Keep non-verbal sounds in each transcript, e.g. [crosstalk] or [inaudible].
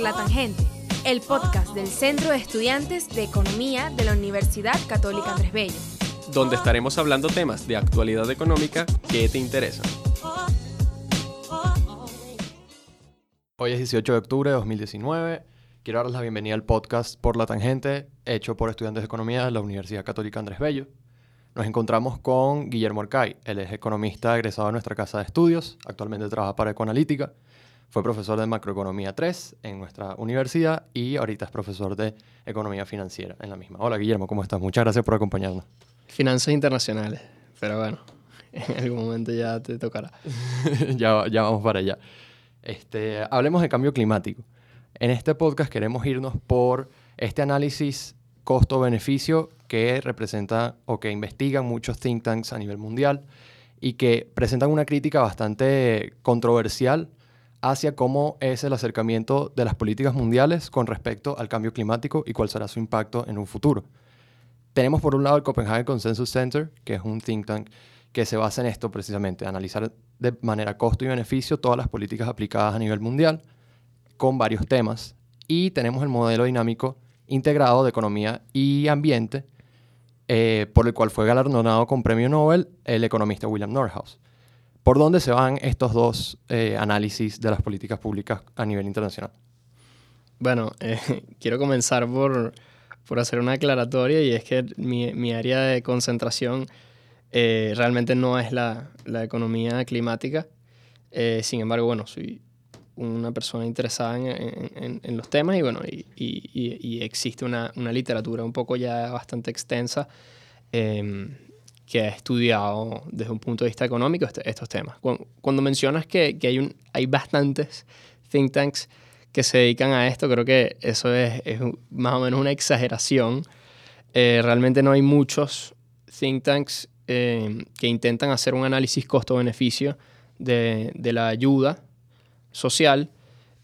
Por la Tangente, el podcast del Centro de Estudiantes de Economía de la Universidad Católica Andrés Bello. Donde estaremos hablando temas de actualidad económica que te interesan. Hoy es 18 de octubre de 2019. Quiero darles la bienvenida al podcast Por la Tangente, hecho por estudiantes de Economía de la Universidad Católica Andrés Bello. Nos encontramos con Guillermo Arcay. Él es economista egresado de nuestra casa de estudios. Actualmente trabaja para Ecoanalítica. Fue profesor de Macroeconomía 3 en nuestra universidad y ahorita es profesor de Economía Financiera en la misma. Hola Guillermo, ¿cómo estás? Muchas gracias por acompañarnos. Finanzas internacionales, pero bueno, [laughs] en algún momento ya te tocará. [laughs] ya, ya vamos para allá. Este, hablemos de cambio climático. En este podcast queremos irnos por este análisis costo-beneficio que representa o que investigan muchos think tanks a nivel mundial y que presentan una crítica bastante controversial hacia cómo es el acercamiento de las políticas mundiales con respecto al cambio climático y cuál será su impacto en un futuro. Tenemos por un lado el Copenhagen Consensus Center, que es un think tank que se basa en esto precisamente, analizar de manera costo y beneficio todas las políticas aplicadas a nivel mundial con varios temas. Y tenemos el modelo dinámico integrado de economía y ambiente, eh, por el cual fue galardonado con premio Nobel el economista William Norhaus. ¿Por dónde se van estos dos eh, análisis de las políticas públicas a nivel internacional? Bueno, [laughs] eh, quiero comenzar por, por, hacer una aclaratoria y es que mi, mi área de concentración realmente no es la, la economía climática. sin embargo, bueno, soy una persona interesada en, en, los temas y bueno, y, y, existe una, una, literatura un poco ya bastante extensa em, que ha estudiado desde un punto de vista económico este, estos temas. Cuando, mencionas que, que, hay, un, hay bastantes think tanks que se dedican a esto, creo que eso es, es más o menos una exageración. Eh, realmente no hay muchos think tanks em, que intentan hacer un análisis costo-beneficio de, de la ayuda social,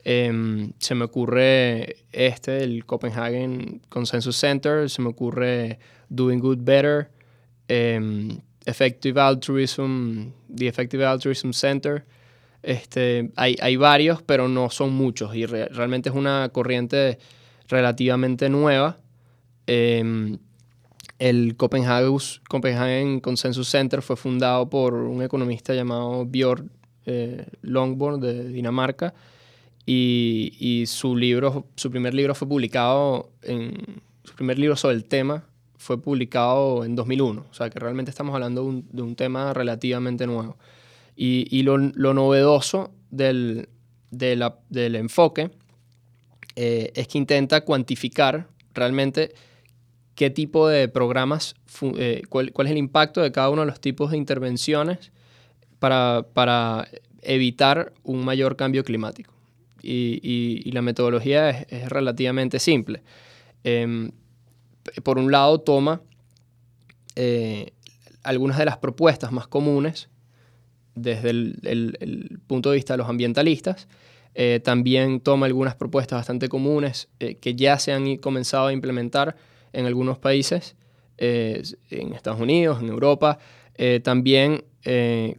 em, se me ocurre este, el Copenhagen Consensus Center, se me ocurre Doing Good Better, em, Effective Altruism, The Effective Altruism Center. Este, hay, hay varios, pero no son muchos y realmente es una corriente relativamente nueva. Em, el Copenhagen, Consensus Center fue fundado por un economista llamado Björn eh, Longborn de Dinamarca y, su libro, su primer libro fue publicado en, su primer libro sobre el tema fue publicado en 2001, o sea que realmente estamos hablando de un, tema relativamente nuevo. Y, lo, novedoso del, del enfoque eh, es que intenta cuantificar realmente qué tipo de programas, eh, cuál, cuál, es el impacto de cada uno de los tipos de intervenciones para, evitar un mayor cambio climático. Y, la metodología es, relativamente simple. Em, por un lado, toma eh, algunas de las propuestas más comunes desde el, punto de vista de los ambientalistas. Eh, también toma algunas propuestas bastante comunes eh, que ya se han comenzado a implementar en algunos países, en Estados Unidos, en Europa. también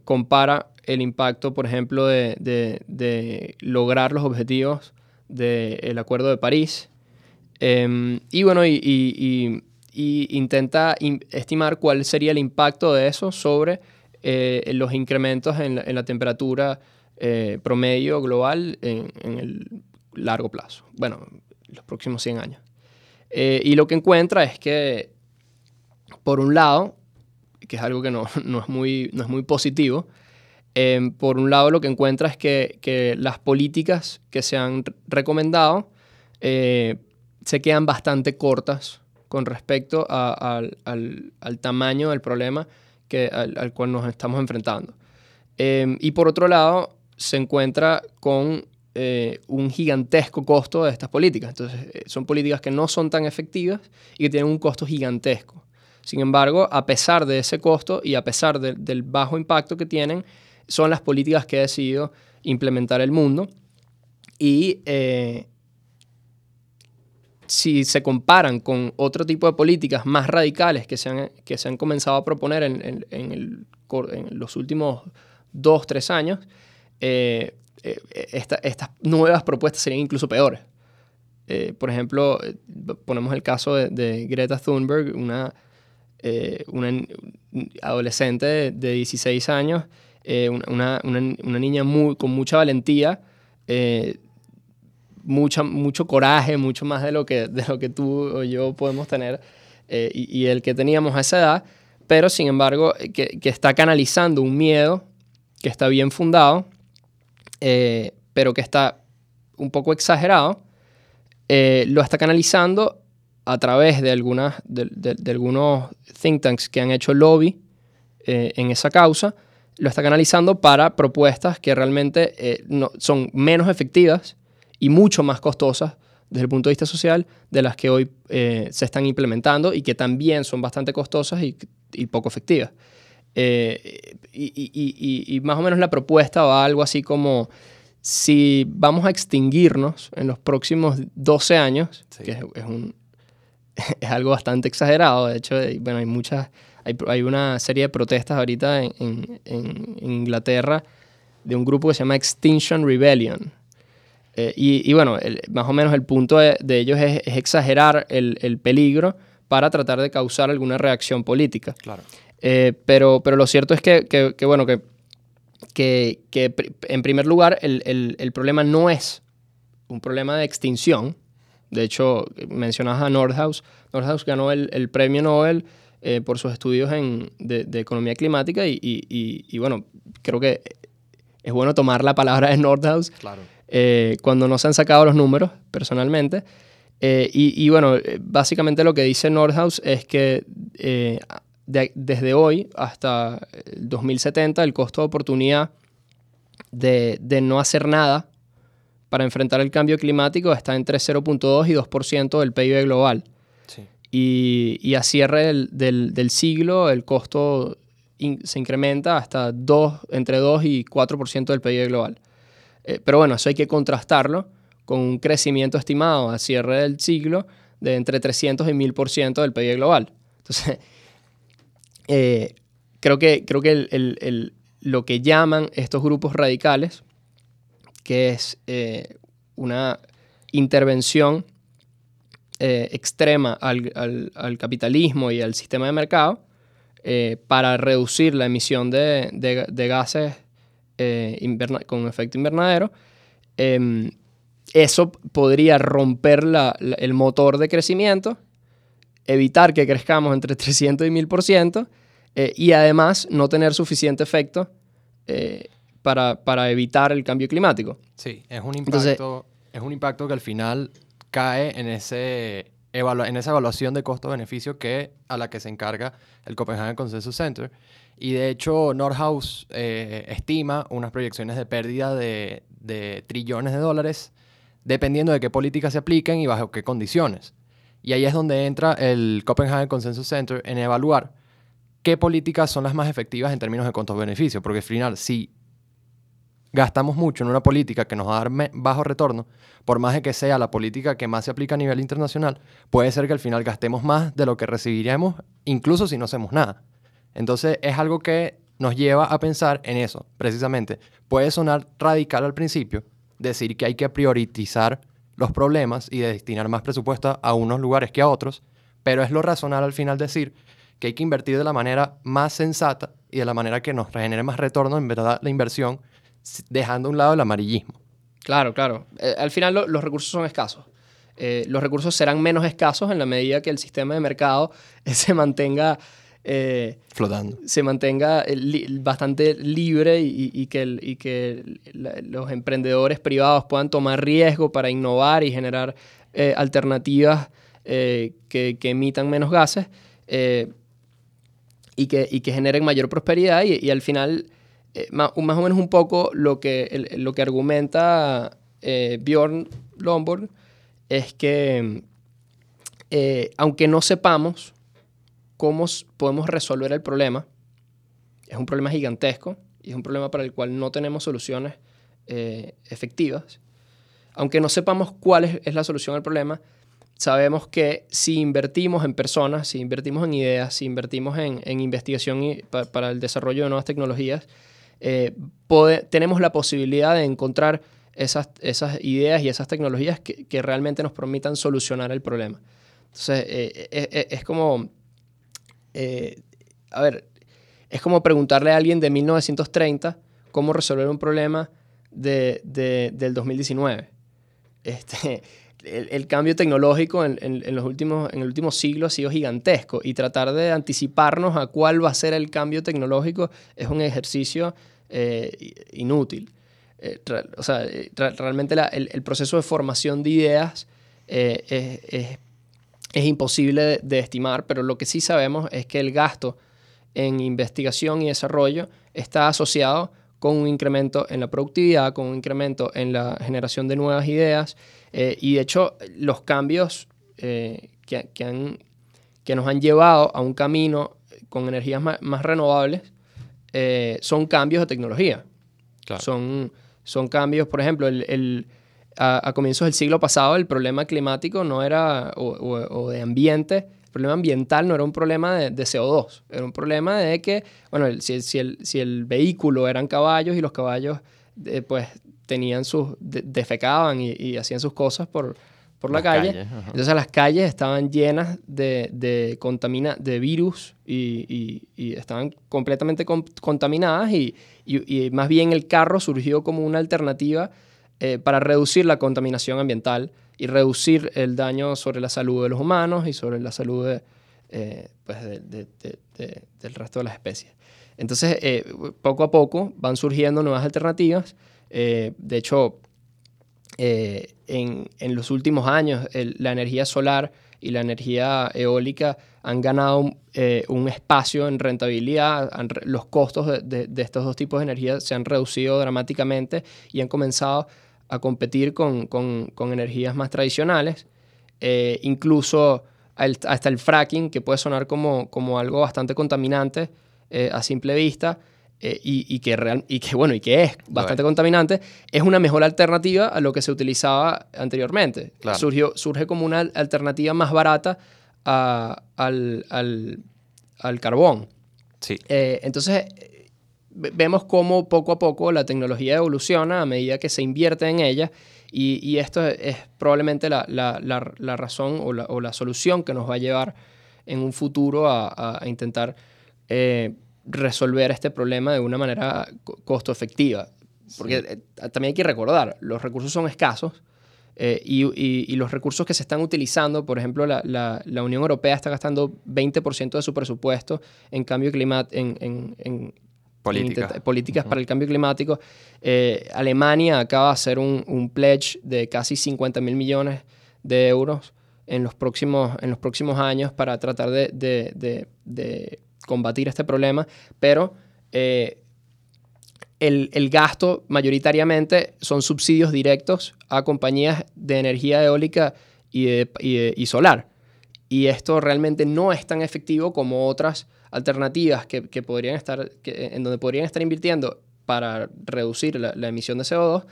compara el impacto, por ejemplo, de, lograr los objetivos del Acuerdo de París. Em, y bueno, y, intenta estimar cuál sería el impacto de eso sobre eh, los incrementos en la, temperatura eh, promedio global en, en, el largo plazo, bueno, los próximos 100 años. y lo que encuentra es que, por un lado, que es algo que no, [laughs] no, es, muy, no es muy positivo. Em, por un lado, lo que encuentra es que, que las políticas que se han recomendado eh, se quedan bastante cortas con respecto al, tamaño del problema que, al, cual nos estamos enfrentando. Em, y por otro lado, se encuentra con eh, un gigantesco costo de estas políticas. Entonces, eh, son políticas que no son tan efectivas y que tienen un costo gigantesco. Sin embargo, a pesar de ese costo y a pesar del bajo impacto que tienen, son las políticas que ha decidido implementar el mundo. Y eh, si se comparan con otro tipo de políticas más radicales que se han, que se han comenzado a proponer en, los últimos dos, tres años, eh, eh, estas nuevas propuestas serían incluso peores. por ejemplo, ponemos el caso de, Greta Thunberg, una, una adolescente de, 16 años, una, una, niña muy, con mucha valentía, mucha, mucho coraje, mucho más de lo que, de lo que tú o yo podemos tener y, y, el que teníamos a esa edad, pero sin embargo que, que está canalizando un miedo que está bien fundado, eh, pero que está un poco exagerado, eh, lo está canalizando a través de, algunas, de, algunos think tanks que han hecho lobby eh, en esa causa, lo está canalizando para propuestas que realmente no, son menos efectivas y mucho más costosas desde el punto de vista social de las que hoy se están implementando y que también son bastante costosas y, y poco efectivas. Eh, y, más o menos la propuesta va algo así como, si vamos a extinguirnos en los próximos 12 años, que es, un, [laughs] es, algo bastante exagerado, de hecho, bueno, hay muchas, hay, una serie de protestas ahorita en, Inglaterra de un grupo que se llama Extinction Rebellion. Eh, y, bueno, más o menos el punto de, ellos es, exagerar el, el peligro para tratar de causar alguna reacción política. Claro. Eh, pero, pero lo cierto es que, que, bueno, que, que, que, en primer lugar el, el, el, problema no es un problema de extinción. De hecho, mencionabas a Nordhaus. Nordhaus ganó el, el premio Nobel eh, por sus estudios en, de, de economía climática y, y, y, bueno, creo que es bueno tomar la palabra de Nordhaus claro. Eh, cuando no se han sacado los números personalmente. Eh, y, bueno, básicamente lo que dice Nordhaus es que desde hoy hasta el 2070 el costo de oportunidad de, no hacer nada para enfrentar el cambio climático está entre 0.2 y 2% del PIB global. Y, a cierre del, siglo el costo se incrementa hasta 2, entre 2 y 4% del PIB global. Eh, pero bueno, eso hay que contrastarlo con un crecimiento estimado a cierre del siglo de entre 300 y 1000% del PIB global. Entonces, [laughs] eh, creo que, creo que lo que llaman estos grupos radicales, que es eh, una intervención extrema al, al, capitalismo y al sistema de mercado, para reducir la emisión de, de, gases con efecto invernadero, em, eso podría romper la, el motor de crecimiento, evitar que crezcamos entre [laughs] 300 y 1000%, eh, y además no tener suficiente efecto eh, para, para, evitar el cambio climático. Sí, es un impacto, es un impacto que al final cae en, ese en esa evaluación de costo-beneficio que, a la que se encarga el Copenhagen Consensus Center. Y de hecho, Nordhaus eh, estima unas proyecciones de pérdida de, de trillones de dólares dependiendo de qué políticas se apliquen y bajo qué condiciones. Y ahí es donde entra el Copenhagen Consensus Center en evaluar qué políticas son las más efectivas en términos de costos-beneficios. Porque al final, si gastamos mucho en una política que nos va a dar bajo retorno, por más de que sea la política que más se aplica a nivel internacional, puede ser que al final gastemos más de lo que recibiríamos, incluso si no hacemos nada. Entonces es algo que nos lleva a pensar en eso, precisamente. Puede sonar radical al principio, decir que hay que priorizar los problemas y destinar más presupuesto a unos lugares que a otros, pero es lo razonable al final decir que hay que invertir de la manera más sensata y de la manera que nos genere más retorno en verdad la inversión, dejando a un lado el amarillismo. Claro, claro. Eh, al final los recursos son escasos. Eh, los recursos serán menos escasos en la medida que el sistema de mercado [laughs] se mantenga... Eh, Flotando. Se mantenga bastante libre y, que, y que los emprendedores privados puedan tomar riesgo para innovar y generar alternativas que, que, emitan menos gases y que, y que generen mayor prosperidad y, al final, eh, más, o menos un poco lo que, lo que argumenta eh, Bjorn Lomborg es que eh, aunque no sepamos cómo podemos resolver el problema, es un problema gigantesco y es un problema para el cual no tenemos soluciones efectivas, aunque no sepamos cuál es, es la solución al problema, sabemos que si invertimos en personas, si invertimos en ideas, si invertimos en, investigación y para el desarrollo de nuevas tecnologías, eh, tenemos la posibilidad de encontrar esas, esas ideas y esas tecnologías que, que realmente nos permitan solucionar el problema. Entonces, eh, eh, eh, es como, a ver, es como preguntarle a alguien de 1930 cómo resolver un problema de, de, del 2019. Este, el, cambio tecnológico en, los últimos, en el último siglo ha sido gigantesco y tratar de anticiparnos a cuál va a ser el cambio tecnológico es un ejercicio inútil. o sea, realmente el, proceso de formación de ideas es es imposible de, estimar, pero lo que sí sabemos es que el gasto en investigación y desarrollo está asociado con un incremento en la productividad, con un incremento en la generación de nuevas ideas eh, y de hecho los cambios eh, que, han, que, nos han llevado a un camino con energías más, renovables eh, son cambios de tecnología. Son, son cambios, por ejemplo, el a, comienzos del siglo pasado el problema climático no era, o, de ambiente, el problema ambiental no era un problema de, CO2, era un problema de que, bueno, si, si, el, si el vehículo eran caballos y los caballos eh, pues tenían sus, defecaban y, hacían sus cosas por, por la calle. Entonces las calles estaban llenas de, de, contamina, de virus y, y, estaban completamente contaminadas y, y, más bien el carro surgió como una alternativa eh, para reducir la contaminación ambiental y reducir el daño sobre la salud de los humanos y sobre la salud eh, pues del resto de las especies. Entonces, eh, poco a poco van surgiendo nuevas alternativas. de hecho, en, en, los últimos años, la energía solar y la energía eólica han ganado un espacio en rentabilidad, los costos de, de, estos dos tipos de energía se han reducido dramáticamente y han comenzado a competir con, con, con energías más tradicionales, eh, incluso hasta el fracking, que puede sonar como, como algo bastante contaminante eh, a simple vista, eh, y, y, que real, y que bueno y que es bastante contaminante es una mejor alternativa a lo que se utilizaba anteriormente. Surgió, surge como una alternativa más barata a, al, al, al, carbón. Sí. entonces vemos cómo poco a poco la tecnología evoluciona a medida que se invierte en ella y, esto es, probablemente la, razón o, la, solución que nos va a llevar en un futuro a, intentar eh, resolver este problema de una manera costo efectiva. Porque eh, también hay que recordar, los recursos son escasos eh, y, los recursos que se están utilizando, por ejemplo, la, Unión Europea está gastando 20% de su presupuesto en cambio climático, en, políticas para el cambio climático. Eh, Alemania acaba de hacer un, pledge de casi 50 mil millones de euros en los próximos, en los próximos años para tratar de, combatir este problema, pero eh, el, gasto mayoritariamente son subsidios directos a compañías de energía eólica y, y solar. Y esto realmente no es tan efectivo como otras alternativas que, podrían estar, en donde podrían estar invirtiendo para reducir la, emisión de CO2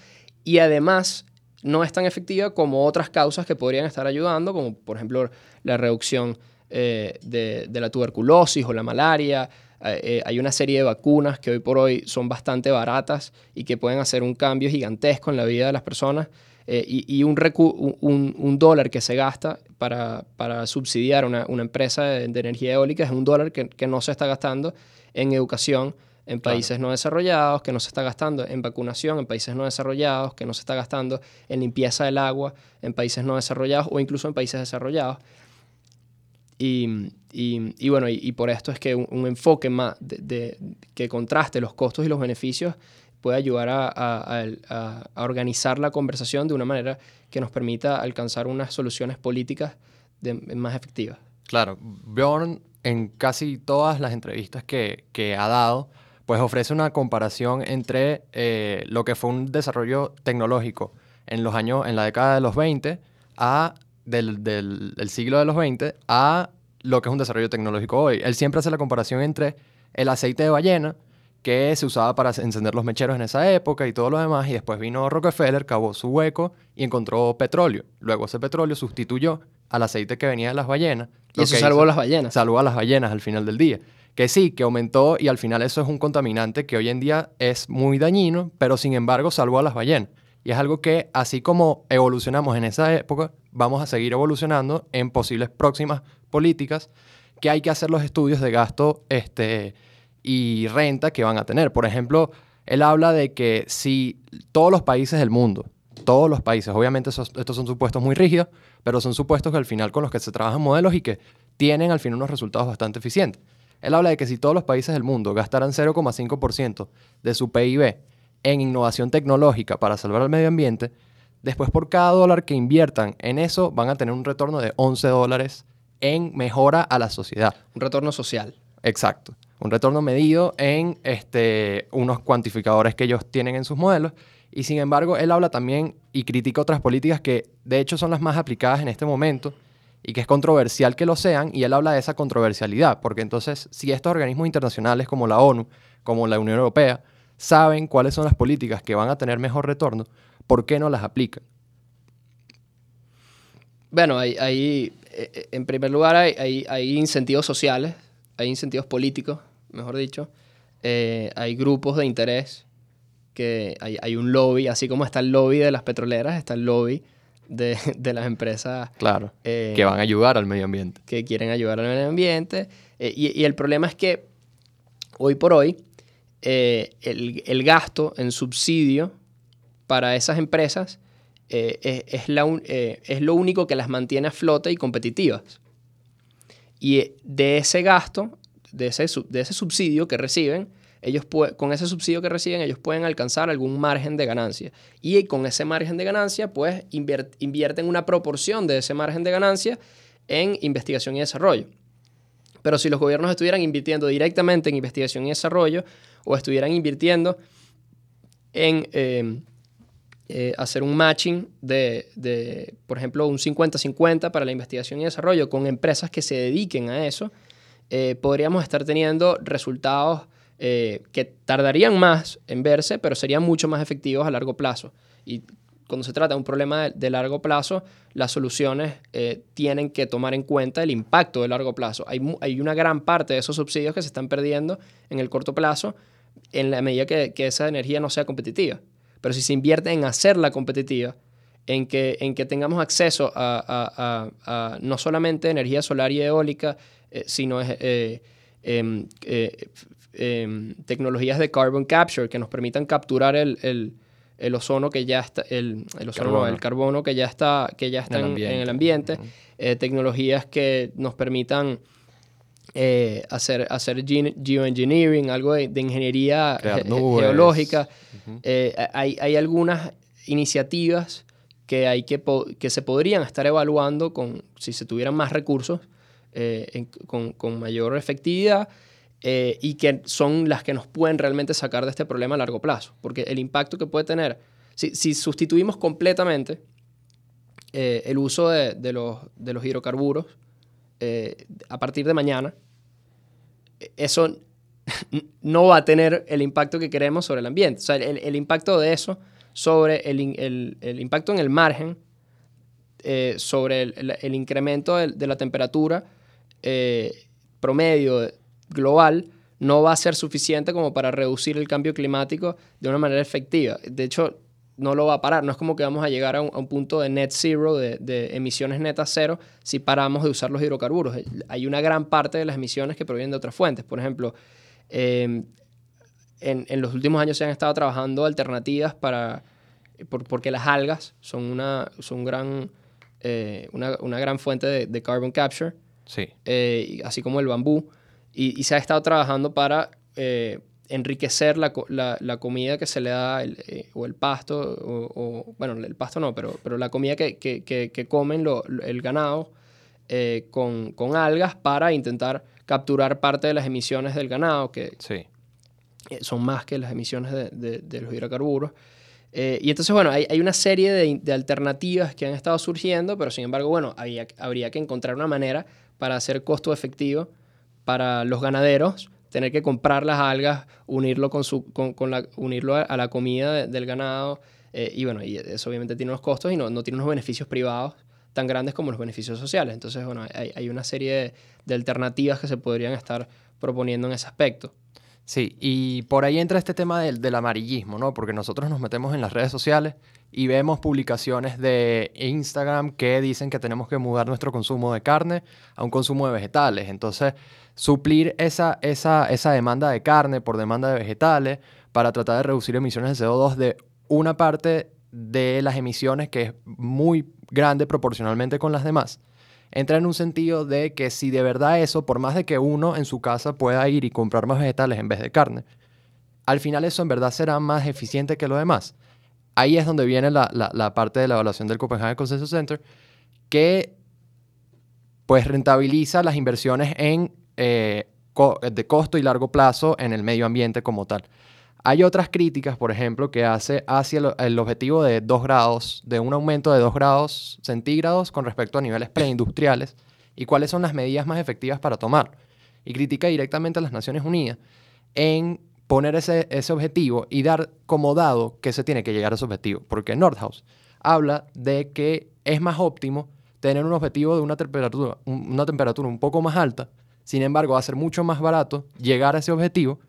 y además no es tan efectiva como otras causas que podrían estar ayudando, como por ejemplo la reducción eh, de, la tuberculosis o la malaria. Eh, eh, hay una serie de vacunas que hoy por hoy son bastante baratas y que pueden hacer un cambio gigantesco en la vida de las personas. y, un, un, dólar que se gasta para, para subsidiar una, una empresa de, energía eólica es un dólar que, que, no se está gastando en educación en países no desarrollados, que no se está gastando en vacunación en países no desarrollados, que no se está gastando en limpieza del agua en países no desarrollados o incluso en países desarrollados. Y, y, y bueno, y, por esto es que un, enfoque más de, que contraste los costos y los beneficios puede ayudar a, a, a, organizar la conversación de una manera que nos permita alcanzar unas soluciones políticas más efectivas. Claro, Bjorn en casi todas las entrevistas que, que ha dado, pues ofrece una comparación entre eh, lo que fue un desarrollo tecnológico en los años, en la década de los 20 a del, del, del, siglo de los 20 a lo que es un desarrollo tecnológico hoy. Él siempre hace la comparación entre el aceite de ballena, que se usaba para encender los mecheros en esa época y todo lo demás, y después vino Rockefeller, cavó su hueco y encontró petróleo. Luego ese petróleo sustituyó al aceite que venía de las ballenas. Y eso salvó a las ballenas. Salvó a las ballenas al final del día. Que sí, que aumentó y al final eso es un contaminante que hoy en día es muy dañino, pero sin embargo salvó a las ballenas. Y es algo que, así como evolucionamos en esa época, vamos a seguir evolucionando en posibles próximas políticas que hay que hacer los estudios de gasto este, y renta que van a tener. Por ejemplo, él habla de que si todos los países del mundo, todos los países, obviamente estos son supuestos muy rígidos, pero son supuestos que al final con los que se trabajan modelos y que tienen al final unos resultados bastante eficientes. Él habla de que si todos los países del mundo gastaran 0,5% de su PIB en innovación tecnológica para salvar al medio ambiente, después por cada dólar que inviertan en eso van a tener un retorno de 11 dólares en mejora a la sociedad. Un retorno social. Exacto. Un retorno medido en este, unos cuantificadores que ellos tienen en sus modelos. Y sin embargo, él habla también y critica otras políticas que de hecho son las más aplicadas en este momento y que es controversial que lo sean. Y él habla de esa controversialidad, porque entonces si estos organismos internacionales como la ONU, como la Unión Europea, saben cuáles son las políticas que van a tener mejor retorno, ¿por qué no las aplican? Bueno, hay, hay eh, en primer lugar hay, hay, incentivos sociales, hay incentivos políticos, mejor dicho, eh, hay grupos de interés, que hay, hay, un lobby, así como está el lobby de las petroleras, está el lobby de, [laughs] de las empresas. Claro, eh, que van a ayudar al medio ambiente. Que quieren ayudar al medio ambiente. y, y, el problema es que hoy por hoy el, el gasto en subsidio para esas empresas eh, es, la eh, es, lo único que las mantiene a flote y competitivas. Y eh, de ese gasto, de ese, de ese subsidio que reciben, ellos con ese subsidio que reciben, ellos pueden alcanzar algún margen de ganancia. Y con ese margen de ganancia, pues invierten una proporción de ese margen de ganancia en investigación y desarrollo. Pero si los gobiernos estuvieran invirtiendo directamente en investigación y desarrollo o estuvieran invirtiendo en eh, hacer un matching de, por ejemplo, un 50-50 para la investigación y desarrollo con empresas que se dediquen a eso, eh, podríamos estar teniendo resultados eh, que tardarían más en verse, pero serían mucho más efectivos a largo plazo. Y cuando se trata de un problema de, largo plazo, las soluciones tienen que tomar en cuenta el impacto de largo plazo. Hay, hay, una gran parte de esos subsidios que se están perdiendo en el corto plazo en la medida que, que esa energía no sea competitiva. Pero si se invierte en hacerla competitiva, en que, en que tengamos acceso a, no solamente energía solar y eólica, eh, sino eh, em, eh, em, tecnologías de carbon capture que nos permitan capturar el, ozono que ya está, el, el, carbono. el carbono que ya está, que ya está en, el ambiente, tecnologías que nos permitan hacer, hacer geoengineering, algo de, ingeniería geológica. Eh, hay, hay, algunas iniciativas que, hay que, que se podrían estar evaluando con, si se tuvieran más recursos, eh, con, con, mayor efectividad, eh, y que son las que nos pueden realmente sacar de este problema a largo plazo. Porque el impacto que puede tener, si, si sustituimos completamente el uso de, de, los, de los hidrocarburos a partir de mañana, eso no va a tener el impacto que queremos sobre el ambiente. O sea, el, impacto de eso sobre el, impacto en el margen, eh, sobre el, incremento de, la temperatura eh, promedio global, no va a ser suficiente como para reducir el cambio climático de una manera efectiva. De hecho, no lo va a parar. No es como que vamos a llegar a un, punto de net zero, de, de, emisiones netas cero, si paramos de usar los hidrocarburos. Hay una gran parte de las emisiones que provienen de otras fuentes. Por ejemplo, Em, en, los últimos años se han estado trabajando alternativas para, porque las algas son una, son gran, eh, una, una, gran fuente de, carbon capture, sí. Eh, así como el bambú, y, se ha estado trabajando para eh, enriquecer la, la, la, comida que se le da, o el pasto, o, bueno, el pasto no, pero, pero la comida que, que, que, comen lo, el ganado con, con algas para intentar capturar parte de las emisiones del ganado, que sí. Eh, son más que las emisiones de, de, los hidrocarburos. Eh, y entonces, bueno, hay, hay una serie de, de, alternativas que han estado surgiendo, pero sin embargo, bueno, había, habría que encontrar una manera para hacer costo efectivo para los ganaderos, tener que comprar las algas, unirlo, con su, con, con la, unirlo a, la comida del ganado, eh, y bueno, y eso obviamente tiene unos costos y no, no tiene unos beneficios privados tan grandes como los beneficios sociales. Entonces, bueno, hay, hay una serie de, alternativas que se podrían estar proponiendo en ese aspecto. Sí, y por ahí entra este tema del, del, amarillismo, ¿no? Porque nosotros nos metemos en las redes sociales y vemos publicaciones de Instagram que dicen que tenemos que mudar nuestro consumo de carne a un consumo de vegetales. Entonces, suplir esa, esa, esa demanda de carne por demanda de vegetales para tratar de reducir emisiones de CO2 de una parte de las emisiones que es muy grande proporcionalmente con las demás entra en un sentido de que si de verdad eso, por más de que uno en su casa pueda ir y comprar más vegetales en vez de carne, al final eso en verdad será más eficiente que lo demás. Ahí es donde viene la, parte de la evaluación del Copenhagen Consensus Center, que pues rentabiliza las inversiones en, eh, de costo y largo plazo en el medio ambiente como tal. Hay otras críticas, por ejemplo, que hace hacia el, objetivo de 2 grados, de un aumento de 2 grados centígrados con respecto a niveles preindustriales y cuáles son las medidas más efectivas para tomar. Y critica directamente a las Naciones Unidas en poner ese, ese objetivo y dar como dado que se tiene que llegar a ese objetivo. Porque Nordhaus habla de que es más óptimo tener un objetivo de una temperatura, una temperatura un poco más alta, sin embargo va a ser mucho más barato llegar a ese objetivo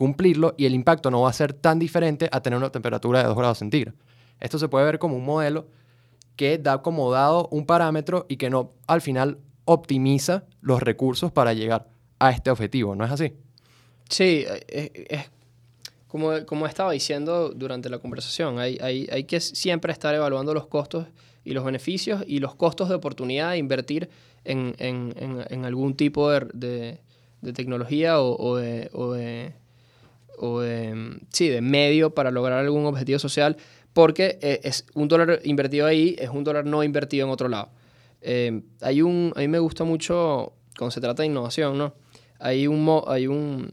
cumplirlo y el impacto no va a ser tan diferente a tener una temperatura de 2 grados centígrados. Esto se puede ver como un modelo que da como dado un parámetro y que no al final optimiza los recursos para llegar a este objetivo, ¿no es así? Sí, es, como, como estaba diciendo durante la conversación, hay, hay, que siempre estar evaluando los costos y los beneficios y los costos de oportunidad de invertir en, en, algún tipo de, de, tecnología o o de, sí, de medio para lograr algún objetivo social, porque eh, es un dólar invertido ahí es un dólar no invertido en otro lado. Eh, hay un, a mí me gusta mucho, cuando se trata de innovación, ¿no? Hay un, hay un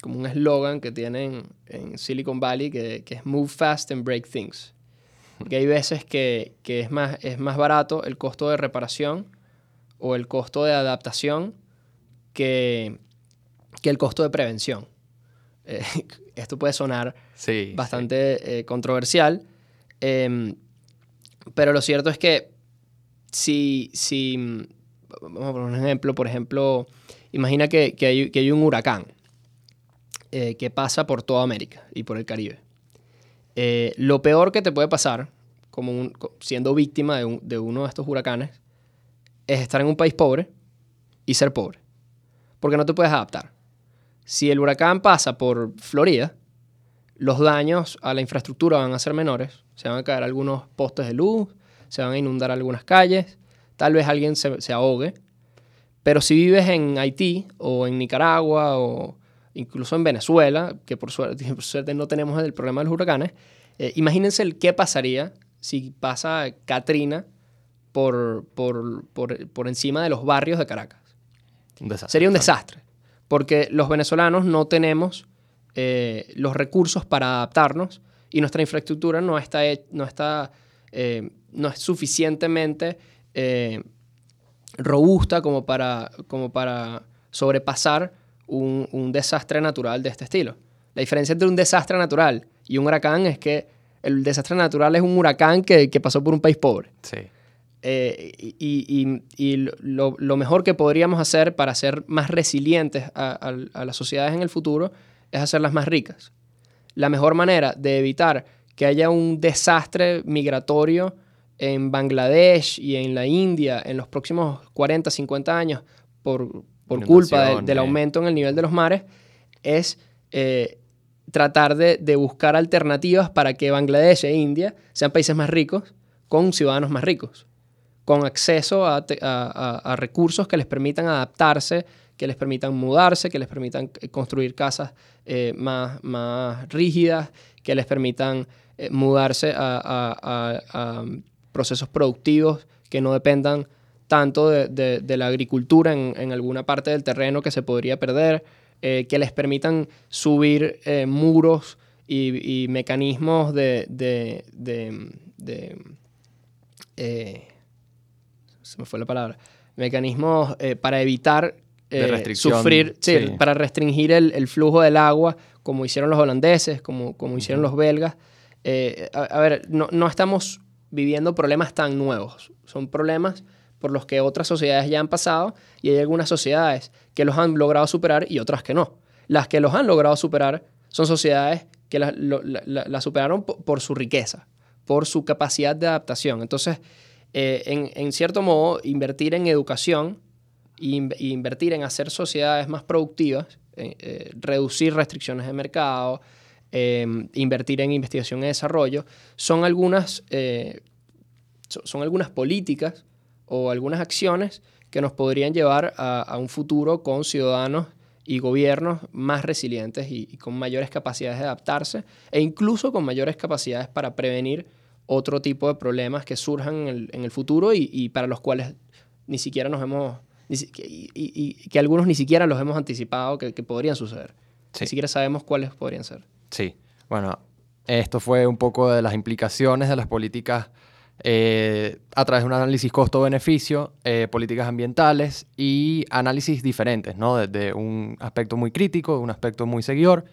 como un eslogan que tienen en Silicon Valley que, que, es Move Fast and Break Things. Que hay veces que, que, es, más, es más barato el costo de reparación o el costo de adaptación que, que el costo de prevención. Eh, [laughs] esto puede sonar bastante eh, controversial, em, pero lo cierto es que si, si, vamos a poner un ejemplo, por ejemplo, imagina que, que, hay, que hay, un huracán eh, que pasa por toda América y por el Caribe. lo peor que te puede pasar, como siendo víctima de, de uno de estos huracanes, es estar en un país pobre y ser pobre, porque no te puedes adaptar. Si el huracán pasa por Florida, los daños a la infraestructura van a ser menores. Se van a caer algunos postes de luz, se van a inundar algunas calles, tal vez alguien se, ahogue. Pero si vives en Haití o en Nicaragua o incluso en Venezuela, [laughs] que por suerte, no tenemos el problema de los huracanes, eh, imagínense el qué pasaría si pasa Katrina por, por, encima de los barrios de Caracas. Sería un desastre porque los venezolanos no tenemos eh, los recursos para adaptarnos y nuestra infraestructura no está, no está eh, no es suficientemente eh, robusta como para, como para sobrepasar un, un, desastre natural de este estilo. La diferencia entre un desastre natural y un huracán es que el desastre natural es un huracán que, que pasó por un país pobre. Sí. Eh, y, lo, mejor que podríamos hacer para ser más resilientes a, las sociedades en el futuro es hacerlas más ricas. La mejor manera de evitar que haya un desastre migratorio en Bangladesh y en la India en los próximos 40, 50 años por, culpa del aumento en el nivel de los mares es eh, tratar de, de buscar alternativas para que Bangladesh e India sean países más ricos con ciudadanos más ricos con acceso a, recursos que les permitan adaptarse, que les permitan mudarse, que les permitan eh, construir casas eh, más, más rígidas, que les permitan eh, mudarse a, procesos productivos que no dependan tanto de, la agricultura en, alguna parte del terreno que se podría perder, que les permitan subir muros y, mecanismos de, se me fue la palabra, mecanismos eh, para evitar eh, sufrir, sí, para restringir el, flujo del agua, como hicieron los holandeses, como, como hicieron los belgas. Eh, a, ver, no, no, estamos viviendo problemas tan nuevos, son problemas por los que otras sociedades ya han pasado y hay algunas sociedades que los han logrado superar y otras que no. las que los han logrado superar son sociedades que las la, superaron por, su riqueza, por su capacidad de adaptación. Entonces, eh, en, cierto modo, invertir en educación e invertir en hacer sociedades más productivas, eh, eh, reducir restricciones de mercado, em, invertir en investigación y desarrollo, son algunas, son algunas políticas o algunas acciones que nos podrían llevar a, un futuro con ciudadanos y gobiernos más resilientes y, con mayores capacidades de adaptarse e incluso con mayores capacidades para prevenir otro tipo de problemas que surjan en el, futuro y, para los cuales ni siquiera nos hemos, y, que algunos ni siquiera los hemos anticipado que, podrían suceder. Ni siquiera sabemos cuáles podrían ser. Sí, bueno, esto fue un poco de las implicaciones de las políticas eh, a través de un análisis costo-beneficio, eh, políticas ambientales y análisis diferentes, ¿no? Desde un aspecto muy crítico, un aspecto muy seguidor.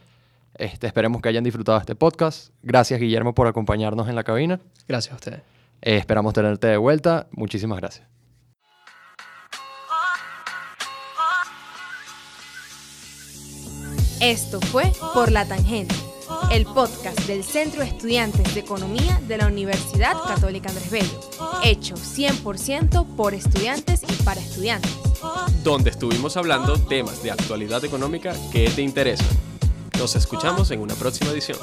Este, esperemos que hayan disfrutado este podcast. Gracias, Guillermo, por acompañarnos en la cabina. Gracias a ustedes. Eh, esperamos tenerte de vuelta. Muchísimas gracias. Esto fue Por la Tangente el podcast del Centro de Estudiantes de Economía de la Universidad Católica Andrés Bello, hecho 100% por estudiantes y para estudiantes. Donde estuvimos hablando temas de actualidad económica que te interesan. Nos escuchamos en una próxima edición.